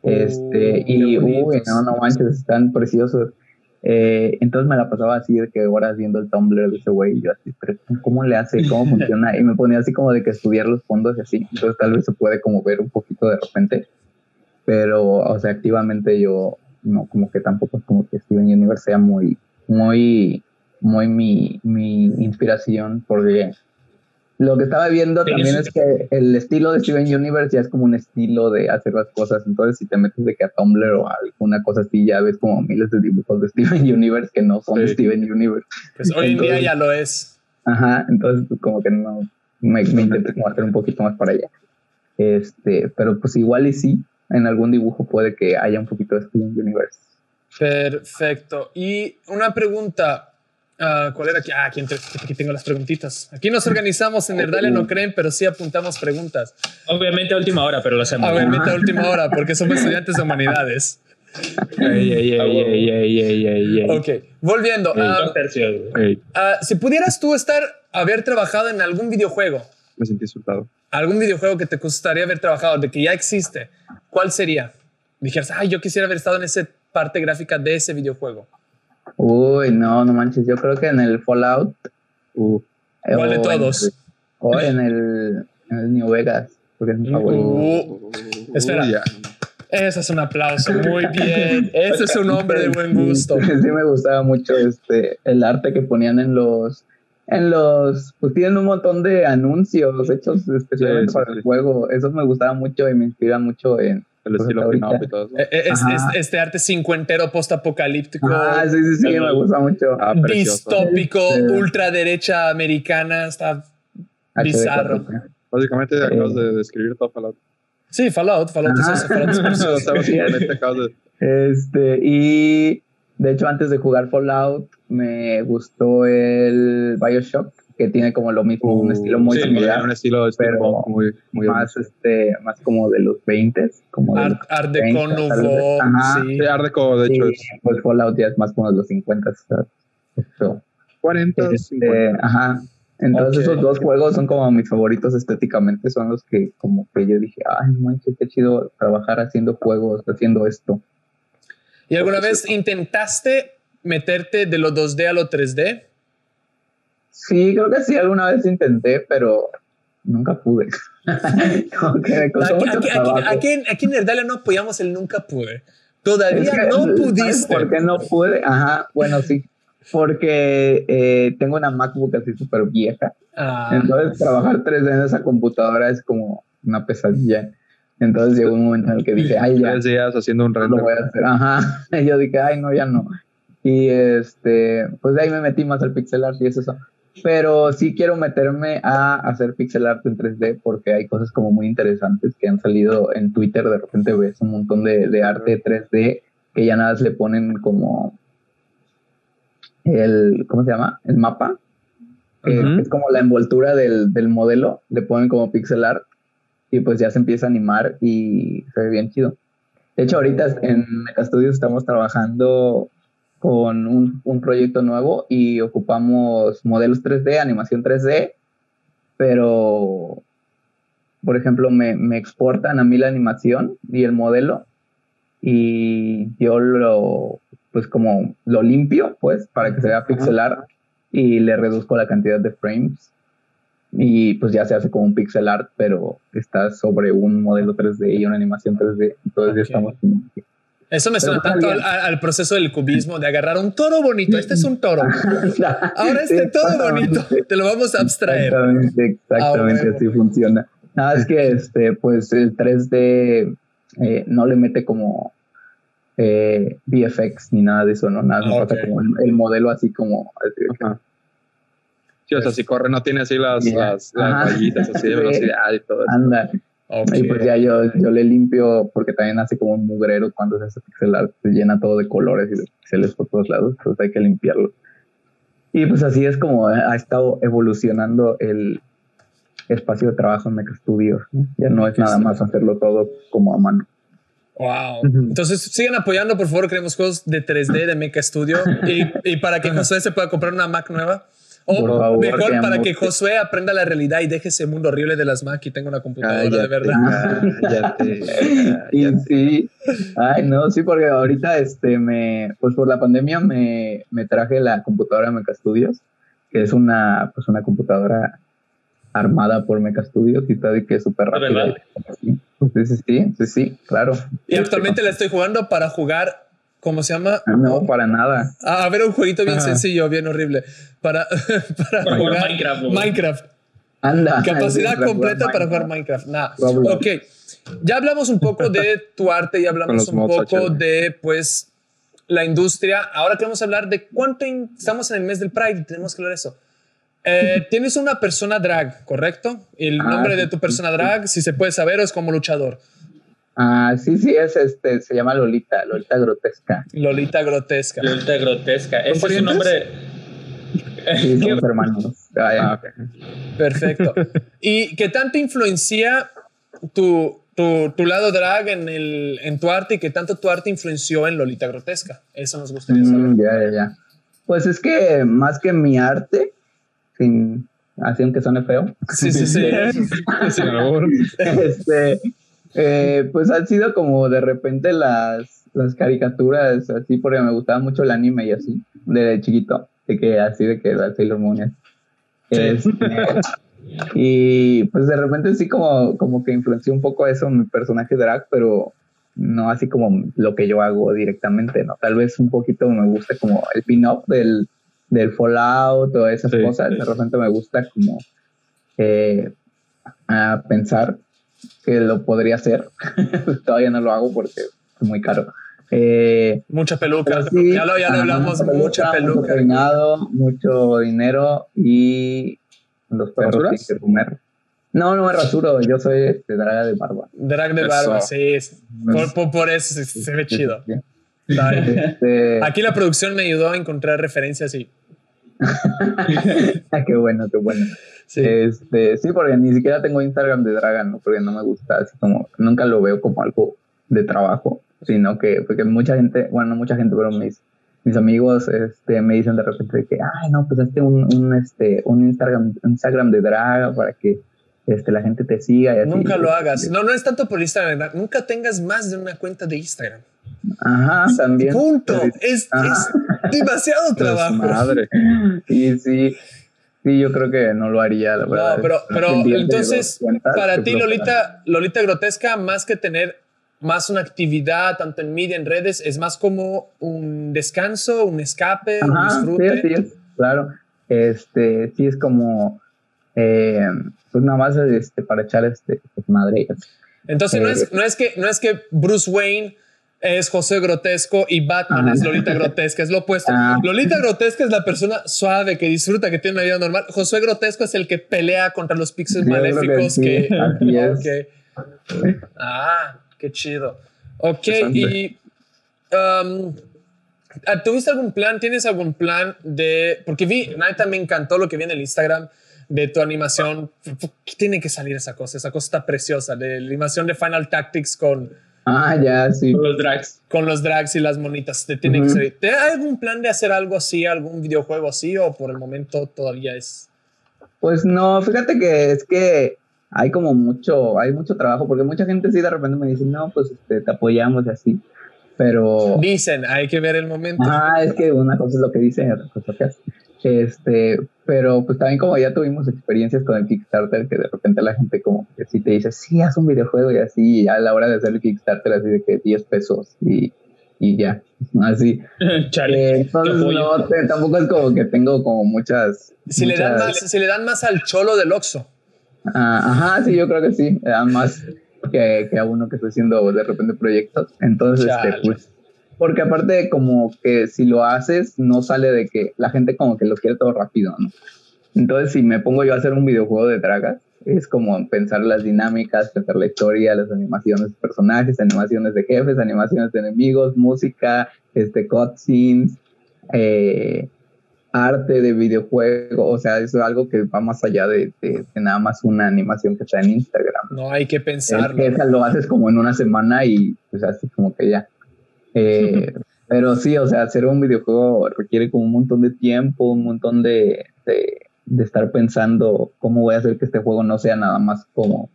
Este, y, uy, no, no manches, están preciosos. Eh, entonces me la pasaba así de que horas viendo el Tumblr de ese güey y yo así, pero ¿cómo le hace? ¿Cómo funciona? Y me ponía así como de que estudiar los fondos y así. Entonces tal vez se puede como ver un poquito de repente. Pero, o sea, activamente yo no, como que tampoco es como que Steven Universe sea muy, muy, muy mi, mi inspiración porque lo que estaba viendo también es que el estilo de Steven Universe ya es como un estilo de hacer las cosas. Entonces, si te metes de que a Tumblr o a alguna cosa así, ya ves como miles de dibujos de Steven Universe que no son de Steven Universe. Pues hoy en día ya lo es. Ajá, entonces pues, como que no me, me intenté como hacer un poquito más para allá. Este, pero pues igual y sí, en algún dibujo puede que haya un poquito de Steven Universe. Perfecto. Y una pregunta, Ah, ¿Cuál era aquí? Ah, aquí, tengo las preguntitas. Aquí nos organizamos en Nerdalia, no creen, pero sí apuntamos preguntas. Obviamente a última hora, pero lo hacemos. Obviamente a última hora, porque somos estudiantes de humanidades. ok, volviendo. Uh, si pudieras tú estar, haber trabajado en algún videojuego. Me sentí insultado. Algún videojuego que te gustaría haber trabajado, de que ya existe, ¿cuál sería? Dijeras, ay, yo quisiera haber estado en esa parte gráfica de ese videojuego. Uy, no, no manches. Yo creo que en el Fallout. Uh, ¿Cuál de todos? o en el, en el New Vegas. Porque es mi favorito. Uh, espera. Ese es un aplauso, muy bien. Ese es un hombre de buen gusto. Sí, me gustaba mucho este el arte que ponían en los en los pues tienen un montón de anuncios hechos especialmente para el juego. Esos me gustaban mucho y me inspiran mucho en el estilo y todo eh, eh, Es, este arte cincuentero post-apocalíptico. Ah, sí, sí, sí, me gusta mucho. Ah, distópico, ultraderecha americana, está bizarro. Básicamente acabas de describir todo Fallout. Sí, Fallout, Fallout es eso, Fallout es Este, y de hecho, antes de jugar Fallout, me gustó el Bioshock que tiene como lo mismo, un estilo muy similar. Un estilo pero muy, muy más, este, más como de los 20, como Art, de Art Deco Nouveau. Sí. sí, Art Deco, de hecho. Sí, pues Fallout ya es más como de los 50. 40, este, Ajá. Entonces esos dos juegos son como mis favoritos estéticamente, son los que como que yo dije, ay, manches, qué chido trabajar haciendo juegos, haciendo esto. ¿Y alguna vez intentaste meterte de lo 2D a lo 3D? Sí, creo que sí, alguna vez intenté, pero nunca pude. aquí, en Nerdalia no apoyamos el nunca pude. Todavía no pudiste. ¿Por qué no pude? Ajá, bueno, sí. porque eh, tengo una MacBook así súper vieja. Ah, Entonces, trabajar 3D en esa computadora es como una pesadilla. Entonces llegó un momento en el que dije, ay, ya, Tres días haciendo un lo render. voy a hacer. Ajá. Y yo dije, ay, no, ya no. Y este, pues de ahí me metí más al pixel art y es eso. Pero sí quiero meterme a hacer pixel art en 3D porque hay cosas como muy interesantes que han salido en Twitter. De repente ves un montón de, de arte 3D que ya nada más le ponen como el, ¿cómo se llama? El mapa. Ujú. Es como la envoltura del, del modelo, le ponen como pixel art y pues ya se empieza a animar y se ve bien chido. De hecho, ahorita en Mecastudios estamos trabajando con un, un proyecto nuevo y ocupamos modelos 3D, animación 3D, pero, por ejemplo, me, me exportan a mí la animación y el modelo y yo lo, pues como lo limpio, pues, para que se vea pixelar y le reduzco la cantidad de frames y pues ya se hace como un pixel art, pero está sobre un modelo 3D y una animación 3D. Entonces ya Ok. estamos eso me suena tanto al, proceso del cubismo, de agarrar un toro bonito. Este es un toro. Ahora Sí, este toro bonito. Te lo vamos a abstraer. Exactamente, exactamente Ah, así funciona. Nada, es que este, pues el 3D eh, no le mete como eh, VFX ni nada de eso, ¿no? Nada, me Ah, pasa ok. como el, el modelo así como Ajá. Sí, o sea, si corre no tiene así las, Ya. las, las Ajá. rayitas así de velocidad y todo eso. anda. Ok. Y pues ya yo, yo le limpio porque también hace como un mugrero cuando se hace pixel art, se llena todo de colores y de pixeles por todos lados, entonces hay que limpiarlo. Y pues así es como ha estado evolucionando el espacio de trabajo en Mecha Studios. ¿no? Ya no es nada más hacerlo todo como a mano. Wow. Entonces sigan apoyando, por favor. Queremos juegos de 3D de Mecha Studio y, y para que Josué se pueda comprar una Mac nueva. O favor, mejor, para que Josué aprenda la realidad y deje ese mundo horrible de las Mac y tenga una computadora de verdad. cállate, Y cállate. sí, ay no, sí, porque ahorita este me, pues por la pandemia me, me traje la computadora Mecha Studios, que es una, pues una computadora armada por Mecha Studios y todo y que es súper ¿De rápida. verdad? Sí, sí, sí, sí, sí, claro. Y actualmente la estoy jugando para jugar, ¿cómo se llama? No, para nada. Ah, a ver, un jueguito bien Ajá. sencillo, bien horrible. Para, para, Para jugar Minecraft. Minecraft. Anda. Capacidad completa para jugar Minecraft. Nada. Ok. Ya hablamos un poco de tu arte, ya hablamos un poco de, pues, la industria. Ahora queremos hablar de cuánto in- estamos en el mes del Pride y tenemos que hablar de eso. Eh, Tienes una persona drag, ¿correcto? El Ah, nombre de tu persona drag, si se puede saber, es como luchador. Ah, sí, sí, es este, se llama Lolita, Lolita Grotesca. Lolita grotesca. Lolita grotesca. Ese es un nombre. Sí, somos hermanos. Ah, ok. Perfecto. ¿Y qué tanto influencia tu, tu, tu lado drag en, el, en tu arte y qué tanto tu arte influenció en Lolita Grotesca? Eso nos gustaría saber. Mm, ya, ya, ya. Pues es que más que mi arte, sin, así aunque suene feo, Sí, sí, sí. Albur. este, eh, pues han sido como de repente las, las caricaturas, así, porque me gustaba mucho el anime y así, de chiquito, de que así de que la Sailor Moon. y así. Este, y pues de repente sí como, como que influenció un poco eso en mi personaje drag, pero no así como lo que yo hago directamente, ¿no? Tal vez un poquito me gusta como el pin-up del, del Fallout o esas Sí, cosas, de repente me gusta como eh, a pensar que lo podría hacer. Todavía no lo hago porque es muy caro. Eh, Mucha peluca. pero sí, ya lo, ya lo hablamos, mucha Mucho peluca. peinado, mucho dinero y los perros tienen que comer. No, no me rasuro, yo soy este, draga de barba. Drag de Eso. barba, sí. es- Por, por, por eso se, se ve chido. Sí, sí, Está sí. bien. Este, Aquí la producción me ayudó a encontrar referencias y qué bueno, qué bueno. sí. Este, sí, porque ni siquiera tengo Instagram de Draga, ¿no? Porque no me gusta, así como, nunca lo veo como algo de trabajo, sino que, porque mucha gente, bueno, no mucha gente, pero mis, mis amigos, este, me dicen de repente que, ay, no, pues hazte un, un, este, un Instagram, un Instagram de Draga para que, este, la gente te siga y así. Nunca lo hagas. No, no es tanto por Instagram. Nunca tengas más de una cuenta de Instagram. Ajá, también. Punto. Es, Ajá. es demasiado trabajo. Madre. Y sí, sí, yo creo que no lo haría, la verdad. No, pero, pero entonces, cuentas, para que ti, Lolita, Lolita Grotesca, más que tener más una actividad, tanto en media, en redes, es más como un descanso, un escape, un Ajá, disfrute. sí, sí, claro. Este, sí es como, eh, pues nada más este, para echar este, pues, madre. Entonces no Eh, es, no, es que, no es que Bruce Wayne es José Grotesco y Batman Ajá. es Lolita Grotesca, es lo opuesto. Ah. Lolita Grotesca es la persona suave que disfruta, que tiene una vida normal. José Grotesco es el que pelea contra los Yo creo que maléficos sí, que... así es. Ok. Ah, qué chido. Ok, y... um, ¿Tuviste algún plan? ¿Tienes algún plan de...? Porque vi, neta, me encantó lo que vi en el Instagram de tu animación. Tiene que salir esa cosa, esa cosa está preciosa, de la animación de Final Tactics con, Ah, ya, sí. Los drags. con los drags y las monitas. Te tiene que Ujú. salir. ¿Te hay algún plan de hacer algo así, algún videojuego así, o por el momento todavía es... Pues no, fíjate que es que hay como mucho, hay mucho trabajo, porque mucha gente sí de repente me dice, no, pues este, te apoyamos y así, pero... Dicen, hay que ver el momento. Ah, es que una cosa es lo que dicen y otra cosa que hacen. Este, pero pues también como ya tuvimos experiencias con el Kickstarter, que de repente la gente como que sí te dice, sí, haz un videojuego y así, y a la hora de hacer el Kickstarter así de que 10 pesos y, y ya, así. Chale. Eh, entonces no, te- tampoco es como que tengo como muchas... Si le, dan más, si le dan más al cholo del Oxxo. Ah, ajá, sí, yo creo que sí, le dan más que, que a uno que está haciendo de repente proyectos. Entonces, este, pues, porque aparte como que si lo haces, no sale de que la gente como que lo quiere todo rápido, ¿no? Entonces, si me pongo yo a hacer un videojuego de dragas, es como pensar las dinámicas, pensar la historia, las animaciones de personajes, animaciones de jefes, animaciones de enemigos, música, este, cutscenes, eh, arte de videojuego, o sea, es algo que va más allá de, de- de nada más una animación que está en Instagram. No hay que Es pensarlo. que esa lo haces como en una semana y pues así como que ya. Eh, pero sí, o sea, hacer un videojuego requiere como un montón de tiempo, un montón de, de, de estar pensando cómo voy a hacer que este juego no sea nada más como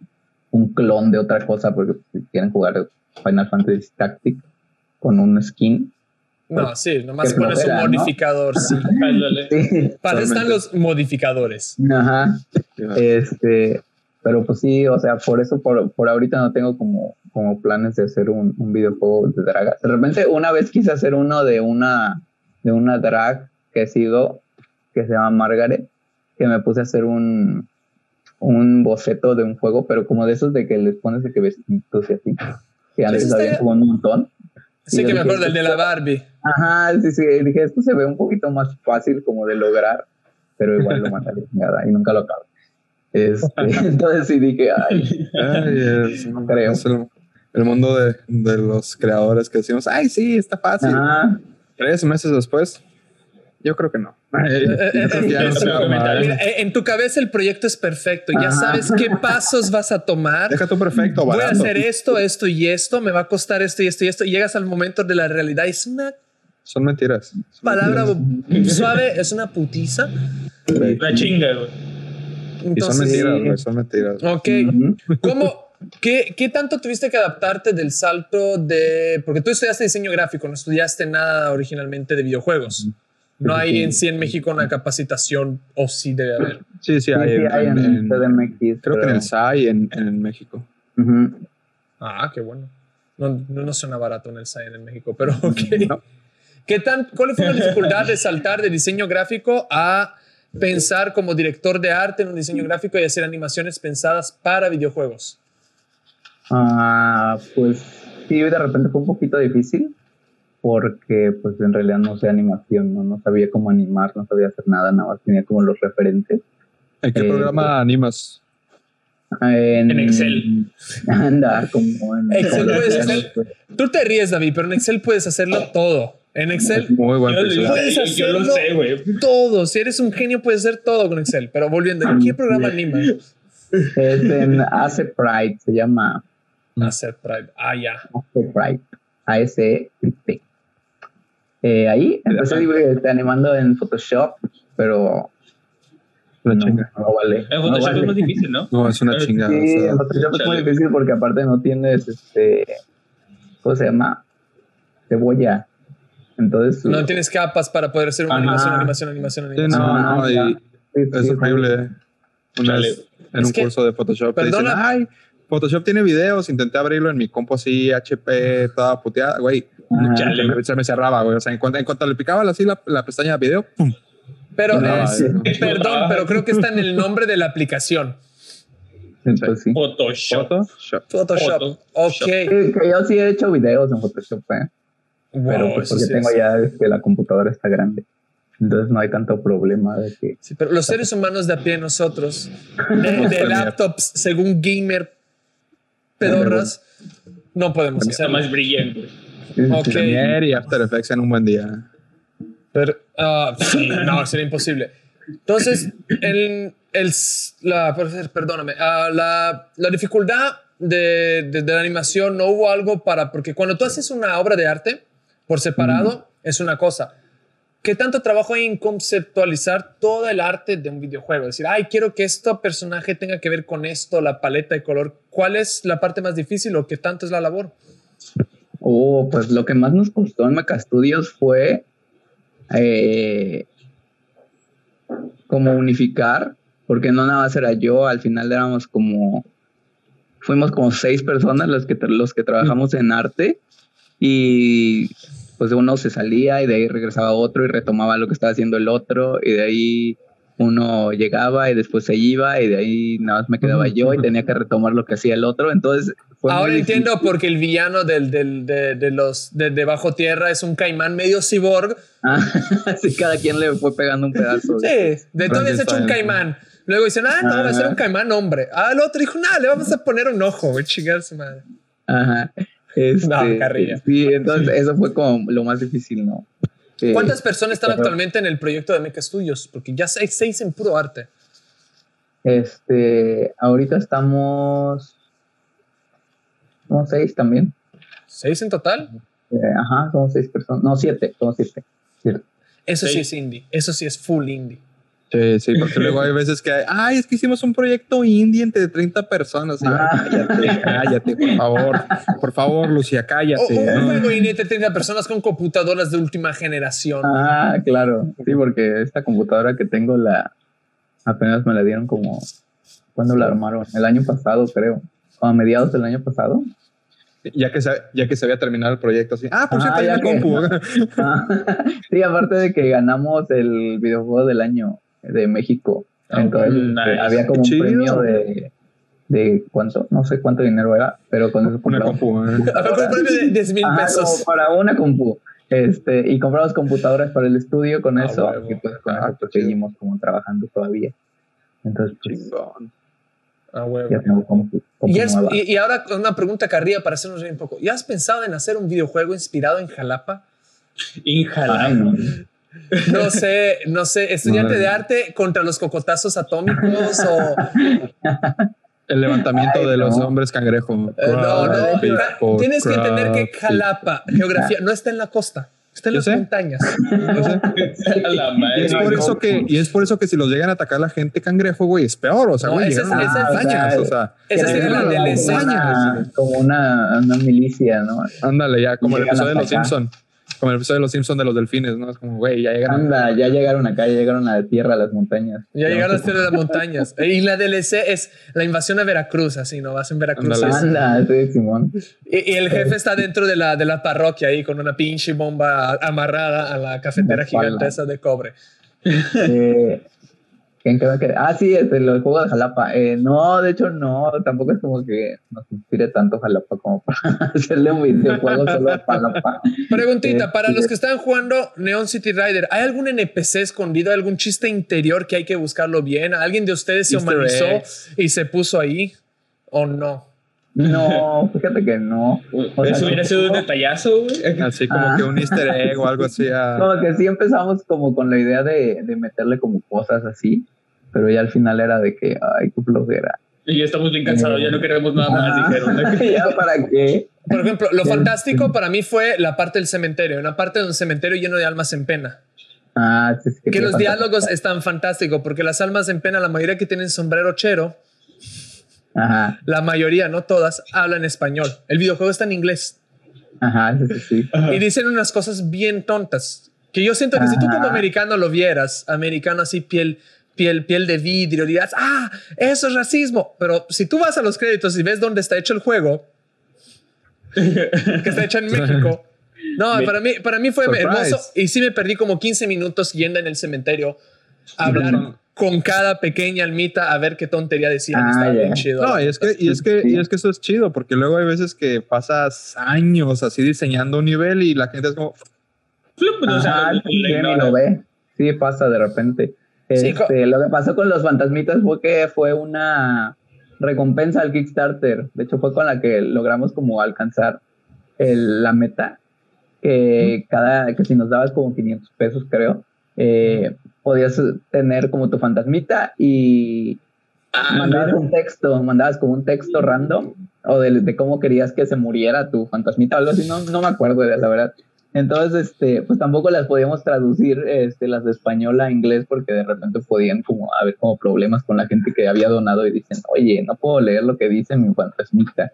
un clon de otra cosa, porque si quieren jugar Final Fantasy Tactics con un skin. No, sí, nomás pones un modificador, sí. Sí. Para eso están los modificadores. Ajá. Este, pero pues sí, o sea, por eso por, por ahorita no tengo como, como planes de hacer un, un videojuego de dragas. De repente una vez quise hacer uno de una, de una drag que sigo, que se llama Margaret, que me puse a hacer un, un boceto de un juego, pero como de esos de que les pones de que vestidos y así, que antes está había como un montón. Sí que me acuerdo del de la Barbie. Ajá, sí, sí, dije, esto se ve un poquito más fácil como de lograr, pero igual lo chingada y nunca lo acabé. Este, entonces sí dije, ay, Ay, es, creo. es el, el mundo de, de los creadores que decimos, ay, sí, está fácil. ajá, Tres meses después, yo creo que no. No armar. Mira, eh, en tu cabeza el proyecto es perfecto. Ya Ajá. sabes qué pasos vas a tomar. Deja tu perfecto, Voy a barato. hacer esto, esto y esto. Me va a costar esto y esto y esto. Y llegas al momento de la realidad. y Es una Son mentiras. Son palabra suave, es una putiza. mentiras. La chinga, güey. Y son Entonces, mentiras, güey, son mentiras. ok. ujú. ¿Cómo, qué, ¿Qué tanto tuviste que adaptarte del salto de... Porque tú estudiaste diseño gráfico, no estudiaste nada originalmente de videojuegos. No hay en sí en México una capacitación, o sí debe haber. Sí, sí, hay, sí, en, hay en, en- en- CDMX. creo que en pero- el SAI en, en México. Ujú. Ah, qué bueno. No, no, no suena barato en el SAIN en México, pero ok. No. ¿Qué tan, ¿Cuál fue la dificultad de saltar de diseño gráfico a pensar como director de arte en un diseño gráfico y hacer animaciones pensadas para videojuegos? Ah, pues sí, de repente fue un poquito difícil porque pues en realidad no sé animación, no, no sabía cómo animar, no sabía hacer nada, nada más tenía como los referentes. ¿En qué Eh, programa animas? En, En Excel. Anda, como en Excel como puedes hacer- Tú te ríes, David, pero en Excel puedes hacerlo todo. En Excel, Muy buen Yo, yo- lo hacerlo. sé, güey. todo. Si eres un genio, puedes hacer todo con Excel. Pero volviendo, ¿en qué programa animas? Es en Ace Pride, se llama Hacer Pride. Ah, ya. Ace Pride, A-S-E-P. Eh, ahí empecé este, animando en Photoshop, pero no, chinga. no vale. En no Photoshop vale. es más difícil, ¿no? No, es una chingada. Sí, o sea, en Photoshop es muy difícil porque aparte no tienes este, ¿cómo se llama? Cebolla. Entonces, No tienes capas para poder hacer una Ajá. animación, animación, animación, sí, animación. no, Ah, no, y sí, es sí. horrible. Una Chale. vez en un que- curso de Photoshop te dicen, Perdona. ay, Photoshop tiene videos, intenté abrirlo en mi compu así, HP, toda puteada, güey. Ajá. Se me, se me cerraba, güey. O sea, en cuanto, en cuanto le picaba así la, la pestaña de video, ¡pum! Pero No, es, no. perdón, pero creo que está en el nombre de la aplicación. Sí. Photoshop. Photoshop. Photoshop. Photoshop. Ok. Que, que yo sí he hecho videos en Photoshop, ¿eh? Pero Wow, pues eso porque sí tengo es- ya este, la computadora está grande. Entonces no hay tanto problema de que... Sí, pero los seres humanos de a pie, nosotros, de, de laptops, según gamer pedorras, no podemos Está hacerlo. más brillante. Ok. Premiere y After Effects en un buen día. Pero, ah, sí, no, sería imposible. Entonces, el, el, la, perdóname, ah, la, la dificultad de, de- de la animación no hubo algo para, porque cuando tú haces una obra de arte por separado, es una cosa. ¿Qué tanto trabajo hay en conceptualizar todo el arte de un videojuego? Es decir, ay, quiero que este personaje tenga que ver con esto, la paleta de color. ¿Cuál es la parte más difícil o qué tanto es la labor? Oh, pues lo que más nos costó en Meca Studios fue eh, como unificar, porque no nada más era yo, al final éramos como, fuimos como seis personas los que, los que trabajamos en arte y pues uno se salía y de ahí regresaba otro y retomaba lo que estaba haciendo el otro y de ahí uno llegaba y después se iba y de ahí nada más me quedaba yo y tenía que retomar lo que hacía el otro, entonces... fue Ahora entiendo difícil. porque el villano del, del- de, de los de, de bajo tierra es un caimán medio cyborg. Ah, sí, cada quien le fue pegando un pedazo. Sí, de habías hecho un caimán. Luego dicen, ah, no, va a ser un caimán hombre. Ah, el otro dijo, nada, le vamos a poner un ojo, güey, chingar su madre. Ajá. Este, No, carrilla. Sí, entonces eso fue como lo más difícil, ¿no? Eh, ¿Cuántas personas están pero- actualmente en el proyecto de Mecha Studios? Porque ya seis, seis en puro arte. Este, ahorita estamos. Somos seis también. ¿Seis en total? Eh, ajá, somos seis personas. No, siete, somos siete. Eso sí es indie. Eso sí es full indie. Sí, sí, porque luego hay veces que, ay, es que hicimos un proyecto indie entre 30 personas. Y, Ah. cállate, cállate, por favor. Por favor, Lucía, O, cállate. un ¿no? juego indie de 30 personas con computadoras de última generación. Ah, claro. Sí, porque esta computadora que tengo la apenas me la dieron como cuando la armaron, el año pasado, creo. O a mediados del año pasado. Ya que, se, ya que se había terminado el proyecto, así. Ah, por Ah, cierto, hay ya una que- compu. Ah, sí, aparte de que ganamos el videojuego del año de México. Ah, Entonces nice. este, había como un Chido. premio de, de cuánto, no sé cuánto dinero era, pero con eso Una compramos. compu. ¿eh? De 10 mil pesos. para una compu. Este, y compramos computadoras para el estudio con Ah, eso. huevo. Y pues con Ah, eso pues, qué seguimos como trabajando todavía. Entonces, pues, Chingón. Ah, huevo. ya tengo compu, compu Y, nueva. y, y ahora una pregunta carrilla para hacernos un poco. ¿Ya has pensado en hacer un videojuego inspirado en Jalapa? Ay, no. No sé, no sé, estudiante No. de arte contra los cocotazos atómicos o... El levantamiento Ay, de los no. hombres cangrejo. Eh, no, no, people, tienes que entender que Jalapa, geografía, no está en la costa, está en las sé. montañas. Y es por eso que, y es por eso que si los llegan a atacar la gente cangrejo, güey, es peor. O sea, No, güey, ese llegan es- a las es- montañas, o o sea, Esa sería la una- Como una, una milicia, ¿no? ándale, ya, como el episodio de los hasta acá. Simpson. Como el episodio de los Simpson de los delfines, ¿no? Es como, güey, ya llegan. Anda, ya llegaron acá, ya llegaron a la tierra, a las montañas. Ya llegaron a ser de las montañas. Y la DLC es la invasión a Veracruz, así, ¿no? Vas en Veracruz. Es- Anda, sí, Simón. Y, y el jefe está dentro de la, de la parroquia ahí con una pinche bomba amarrada a la cafetera De espalda. gigante esa de cobre. Eh, ¿quién quedó que- Ah, sí, este, los juegos de Jalapa. Eh, no, de hecho, no, tampoco es como que nos inspire tanto Jalapa como para hacerle un videojuego solo a Jalapa. Preguntita, Eh, para sí, los es- que están jugando Neon City Rider, ¿hay algún NPC escondido, algún chiste interior que hay que buscarlo bien? ¿Alguien de ustedes se Easter humanizó eggs. y se puso ahí? ¿O no? No, fíjate que no. O sea, Eso hubiera sido un detallazo, güey. Así como Ah. que un easter egg o algo así. a- Como que sí empezamos como con la idea de, de meterle como cosas así, pero ya al final era de que, ay, qué flojera. Y ya estamos bien cansados, ya no queremos nada más, Ah, dijeron. ¿no? ¿Ya para qué? Por ejemplo, lo fantástico para mí fue la parte del cementerio, una parte de un cementerio lleno de almas en pena. Ah, sí, sí, Que sí, los fantástico. diálogos están fantásticos porque las almas en pena, la mayoría que tienen sombrero chero, Ajá, la mayoría, no todas, hablan español. El videojuego está en inglés ajá, sí, sí, sí. y dicen unas cosas bien tontas. Que yo siento que si tú como Ajá. americano lo vieras, americano así, piel, piel, piel de vidrio, dirás, ah, eso es racismo. Pero si tú vas a los créditos y ves dónde está hecho el juego, que está hecho en México. No, para mí, para mí fue hermoso y sí me perdí como 15 minutos yendo en el cementerio a hablar con cada pequeña almita a ver qué tontería decían. Ah, bien chido. No, y es, que, y, es que, y es que eso es chido porque luego hay veces que pasas años así diseñando un nivel y la gente es como... lo ve. Sí, pasa de repente. Este, lo que pasó con los fantasmitas fue que fue una recompensa al Kickstarter. De hecho, fue con la que logramos como alcanzar la meta. Que cada, que si nos dabas como 500 pesos, creo, eh, podías tener como tu fantasmita y ah, mandabas un texto, mandabas como un texto random o de, cómo querías que se muriera tu fantasmita o algo así, no, no me acuerdo de la verdad. Entonces, este, pues tampoco las podíamos traducir este, las de español a inglés porque de repente podían como haber como problemas con la gente que había donado y dicen, oye, no puedo leer lo que dice mi fantasmita.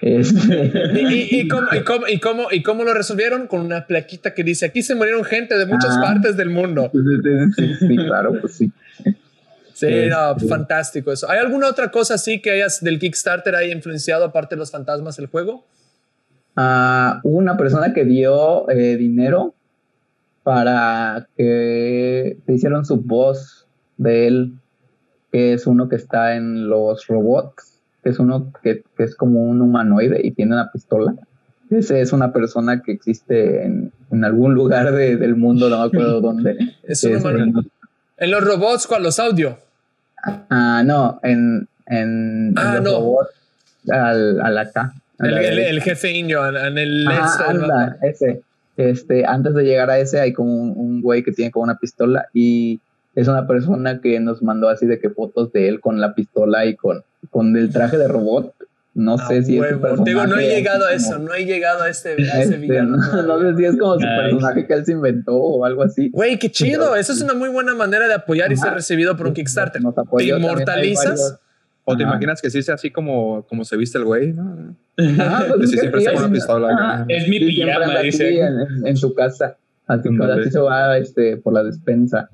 Este... ¿Y, cómo, y, cómo, y, cómo, lo resolvieron? Con una plaquita que dice, aquí se murieron gente de muchas ah. partes del mundo. Sí, claro, pues sí. Sí, este. fantástico eso. ¿Hay alguna otra cosa así que hayas del Kickstarter haya influenciado aparte de los fantasmas el juego? A una persona que dio eh, dinero para que te hicieron su voz de él, que es uno que está en los robots, que es uno que, es como un humanoide y tiene una pistola. Ese es una persona que existe en, algún lugar del mundo, no me acuerdo dónde. Es un en, los robots, ¿cuál? ¿Los audio? Ah, no, en, en, ah, los robots al, al acá. El, jefe indio en el... ese. Este, antes de llegar a ese hay como un, güey que tiene como una pistola y es una persona que nos mandó así de que fotos de él con la pistola y con, con el traje de robot. No sé si es Digo, no he llegado a eso, no he llegado a, este, ese este, video. No, sé si es como su personaje que él se inventó o algo así. Güey, qué chido. Eso es una muy buena manera de apoyar y ser recibido por un Kickstarter. Te inmortalizas o te imaginas que sí sea así como, como se viste el güey, ¿no? Ah, pues sí, siempre está con una pistola. Es mi pijama, dice. En, en, su casa. Así, así se va este, por la despensa.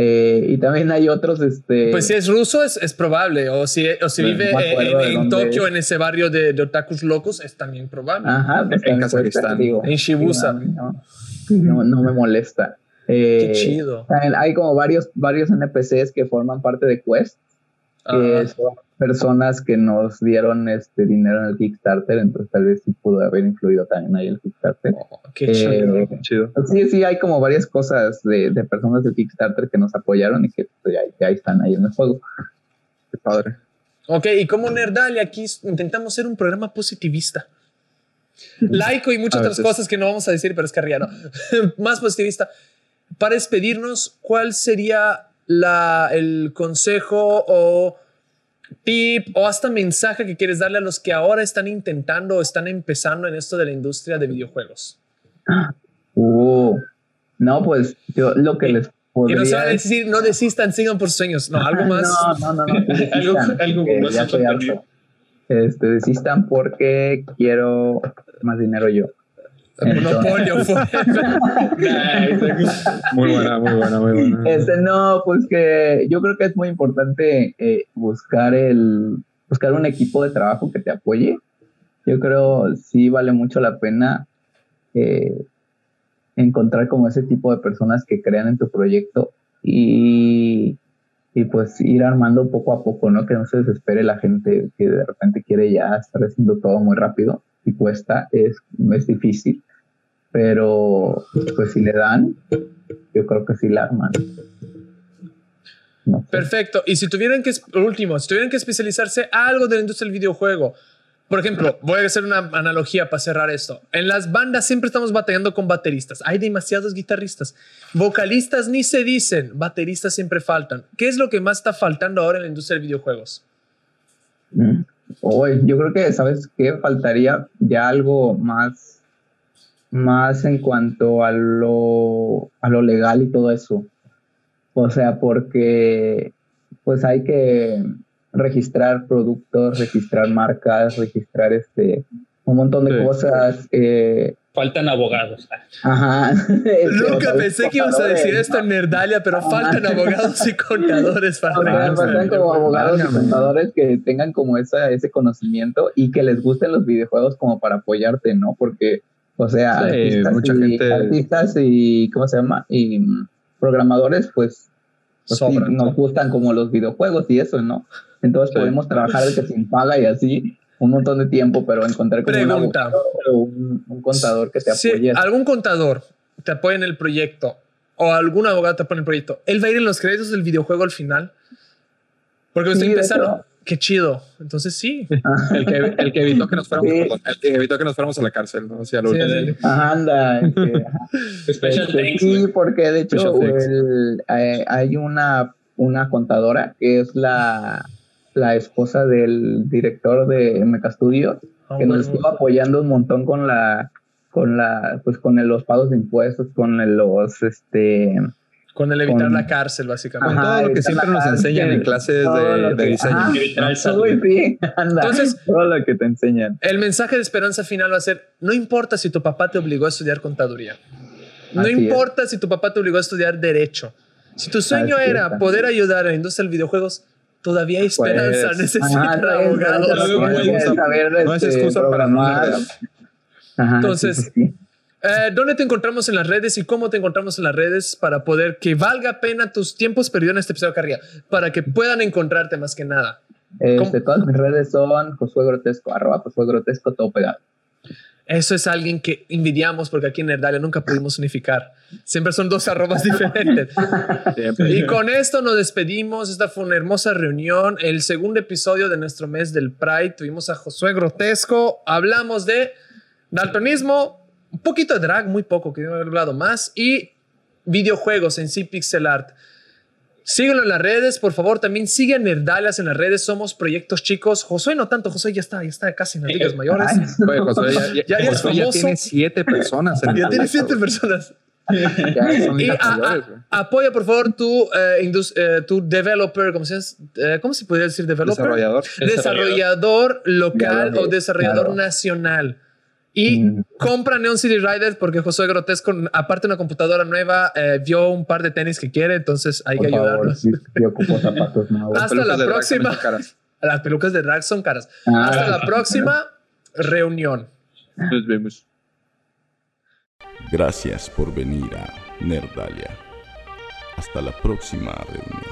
Eh, y también hay otros, este... Pues si es ruso es, es probable, o si, o si vive en, Tokio, en ese barrio de, de, otakus locos, es también probable. Ajá, pues en Kazajistán. En Shibuya. No, no, me molesta. Qué eh, chido. Hay como varios, varios NPCs que forman parte de Quest, que son personas que nos dieron este dinero en el Kickstarter, entonces tal vez sí pudo haber influido también ahí el Kickstarter. Oh, qué eh, chido. Sí, sí, hay como varias cosas de, de personas de Kickstarter que nos apoyaron y que pues, ya, están ahí en el juego. Qué padre. Ok, y como Nerdalia, aquí intentamos ser un programa positivista. Laico y muchas otras cosas que no vamos a decir, pero es carriano. Más positivista. Para despedirnos, ¿cuál sería la, el consejo o tip o hasta mensaje que quieres darle a los que ahora están intentando o están empezando en esto de la industria de videojuegos? Uh, no, pues yo lo que les podría... Y no se a decir, no desistan, sigan por sueños. No, algo más. No, no, no. algo, algo más. Este, desistan porque quiero más dinero yo. Monopolio muy buena, muy buena, muy buena. Este, no, pues que yo creo que es muy importante eh, buscar el buscar un equipo de trabajo que te apoye. Yo creo sí vale mucho la pena eh, encontrar como ese tipo de personas que crean en tu proyecto y, y pues ir armando poco a poco, ¿no? Que no se desespere la gente que de repente quiere ya estar haciendo todo muy rápido y cuesta, es, es difícil pero pues si le dan, yo creo que sí la arman. Perfecto. Y si tuvieran que, por último, si tuvieran que especializarse algo de la industria del videojuego, por ejemplo, voy a hacer una analogía para cerrar esto. En las bandas siempre estamos batallando con bateristas. Hay demasiados guitarristas. Vocalistas ni se dicen, bateristas siempre faltan. ¿Qué es lo que más está faltando ahora en la industria de videojuegos? Mm. yo creo que, ¿sabes qué? Faltaría ya algo más más en cuanto a lo, a lo legal y todo eso. O sea, porque pues hay que registrar productos, registrar marcas, registrar este un montón de cosas. Eh, faltan abogados. Ajá. Nunca pensé que ibas a decir esto en Nerdalia, pero faltan abogados y contadores para o sea, faltan como abogados y contadores que tengan como esa, ese conocimiento y que les gusten los videojuegos como para apoyarte, ¿no? Porque, o sea, Sí, artistas, mucha y, gente- artistas y, ¿cómo se llama? Y mm, programadores, pues, pues sí, nos gustan como los videojuegos y eso, ¿no? Entonces Sí. podemos trabajar de que sin paga y así un montón de tiempo, pero encontrar como un Pregunta. abogado o un, un contador que te apoye. algún contador te apoya en el proyecto o algún abogado te apoya en el proyecto, ¿él va a ir en los créditos del videojuego al final? Porque estoy Sí, hecho. Qué chido. Entonces sí. El que, el que evitó que nos fuéramos, Sí. perdón, el que evitó que nos fuéramos a la cárcel, ¿no? O sea, lo Sí, último. sí. Ajá, anda. Special Este, thanks. sí, porque de hecho thanks. el- eh, hay una, una contadora que es la, la esposa del director de Meca Studios, Ah, que nos estuvo apoyando un montón con la con la pues con el- los pagos de impuestos con el- los este Con el evitar con- la cárcel, básicamente. Con Ajá, todo lo que siempre nos cárcel, enseñan en clases de, que- diseño. ajá, Evitar el sí, anda, Entonces- todo lo que te enseñan El mensaje de esperanza final va a ser, no importa si tu papá te obligó a estudiar contaduría. No Así es. importa si tu papá te obligó a estudiar derecho. Si tu sueño Así es, era así poder ayudar a la industria del videojuegos, todavía hay esperanza. Pues, Necesitan Ajá, no es- abogados. no es- no es no es este, excusa para no Entonces, sí, sí, sí. Eh, ¿Dónde te encontramos en las redes y cómo te encontramos en las redes para poder que valga pena tus tiempos perdidos en este episodio de carrera? Para que puedan encontrarte más que nada. Este, todas mis redes son Josué Grotesco, arroba Josué Grotesco, todo pegado. Eso es alguien que envidiamos porque aquí en Nerdalia nunca pudimos unificar. Siempre son dos arrobas diferentes. Siempre. Y con esto nos despedimos. Esta fue una hermosa reunión. El segundo episodio de nuestro mes del Pride. Tuvimos a Josué Grotesco. Hablamos de daltonismo, un poquito de drag, muy poco, que no he hablado más. Y videojuegos en sí, pixel art. Síguelo en las redes, por favor. También sigan Nerdalias en las redes. Somos proyectos chicos. Josué no tanto. Josué ya está, ya está casi en las ligas mayores. Ay, Oye, Josué ya, ya- Ya- ya Josué tiene siete personas. en Ya tiene siete güey. personas. Ya son Y a- mayores, a- apoya, por favor, tu, eh, indus- eh, tu developer, ¿cómo se, eh, ¿cómo se podría decir developer? Desarrollador. Desarrollador local Ya, o desarrollador claro. nacional. Y Mm. compra Neon City Riders porque Josué Grotesco, aparte de una computadora nueva, eh, vio un par de tenis que quiere, entonces hay que Por favor, ayudarlos. sí, yo ocupo zapatos nuevos. Hasta la próxima. Las pelucas de drag son caras. Ah. Hasta la próxima reunión. Nos vemos. Gracias por venir a Nerdalia. Hasta la próxima reunión.